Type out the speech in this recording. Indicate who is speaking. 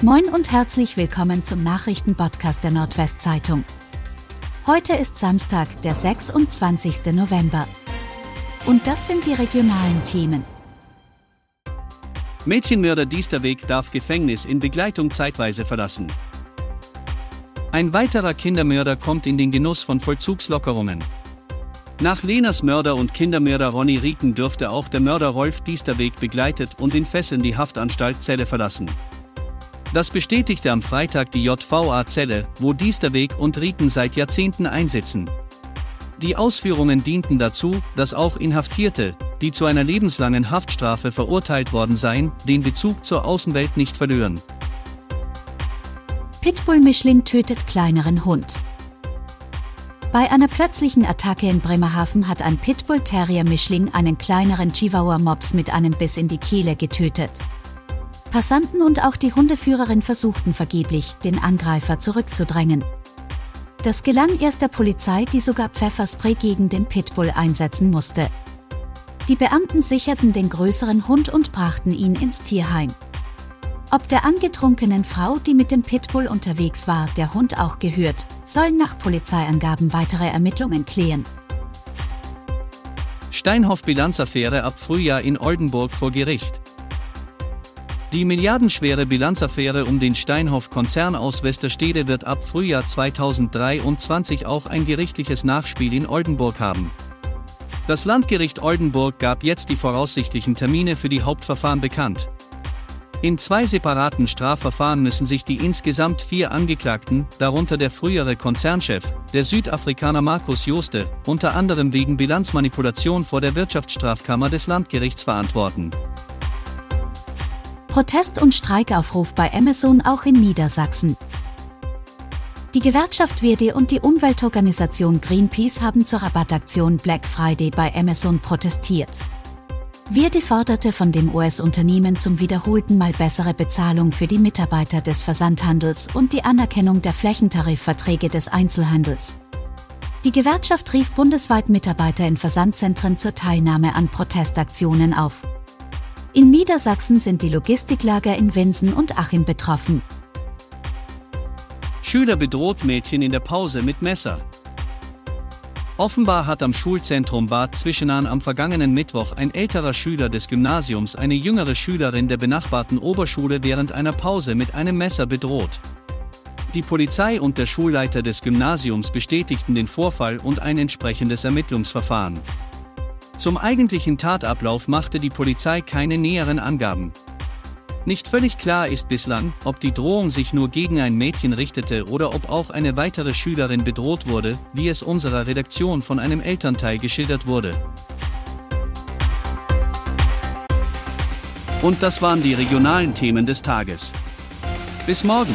Speaker 1: Moin und herzlich willkommen zum Nachrichtenpodcast der Nordwestzeitung. Heute ist Samstag, der 26. November. Und das sind die regionalen Themen.
Speaker 2: Mädchenmörder Diesterweg darf Gefängnis in Begleitung zeitweise verlassen. Ein weiterer Kindermörder kommt in den Genuss von Vollzugslockerungen. Nach Lenas Mörder und Kindermörder Ronny Rieken dürfte auch der Mörder Rolf Diesterweg begleitet und in Fesseln die Haftanstalt Zelle verlassen. Das bestätigte am Freitag die JVA Zelle, wo Diesterweg und Rieken seit Jahrzehnten einsitzen. Die Ausführungen dienten dazu, dass auch Inhaftierte, die zu einer lebenslangen Haftstrafe verurteilt worden seien, den Bezug zur Außenwelt nicht verlören.
Speaker 1: Pitbull-Mischling tötet kleineren Hund. Bei einer plötzlichen Attacke in Bremerhaven hat ein Pitbull-Terrier-Mischling einen kleineren Chihuahua-Mops mit einem Biss in die Kehle getötet. Passanten und auch die Hundeführerin versuchten vergeblich, den Angreifer zurückzudrängen. Das gelang erst der Polizei, die sogar Pfefferspray gegen den Pitbull einsetzen musste. Die Beamten sicherten den größeren Hund und brachten ihn ins Tierheim. Ob der angetrunkenen Frau, die mit dem Pitbull unterwegs war, der Hund auch gehört, sollen nach Polizeiangaben weitere Ermittlungen klären.
Speaker 2: Steinhoff-Bilanzaffäre ab Frühjahr in Oldenburg vor Gericht. Die milliardenschwere Bilanzaffäre um den Steinhoff-Konzern aus Westerstede wird ab Frühjahr 2023 auch ein gerichtliches Nachspiel in Oldenburg haben. Das Landgericht Oldenburg gab jetzt die voraussichtlichen Termine für die Hauptverfahren bekannt. In zwei separaten Strafverfahren müssen sich die insgesamt vier Angeklagten, darunter der frühere Konzernchef, der Südafrikaner Markus Joste, unter anderem wegen Bilanzmanipulation vor der Wirtschaftsstrafkammer des Landgerichts verantworten.
Speaker 1: Protest- und Streikaufruf bei Amazon auch in Niedersachsen. Die Gewerkschaft WD und die Umweltorganisation Greenpeace haben zur Rabattaktion Black Friday bei Amazon protestiert. Verdi forderte von dem US-Unternehmen zum wiederholten Mal bessere Bezahlung für die Mitarbeiter des Versandhandels und die Anerkennung der Flächentarifverträge des Einzelhandels. Die Gewerkschaft rief bundesweit Mitarbeiter in Versandzentren zur Teilnahme an Protestaktionen auf. In Niedersachsen sind die Logistiklager in Winsen und Achim betroffen.
Speaker 2: Schüler bedroht Mädchen in der Pause mit Messer. Offenbar hat am Schulzentrum Bad Zwischenahn am vergangenen Mittwoch ein älterer Schüler des Gymnasiums eine jüngere Schülerin der benachbarten Oberschule während einer Pause mit einem Messer bedroht. Die Polizei und der Schulleiter des Gymnasiums bestätigten den Vorfall und ein entsprechendes Ermittlungsverfahren. Zum eigentlichen Tatablauf machte die Polizei keine näheren Angaben. Nicht völlig klar ist bislang, ob die Drohung sich nur gegen ein Mädchen richtete oder ob auch eine weitere Schülerin bedroht wurde, wie es unserer Redaktion von einem Elternteil geschildert wurde. Und das waren die regionalen Themen des Tages. Bis morgen!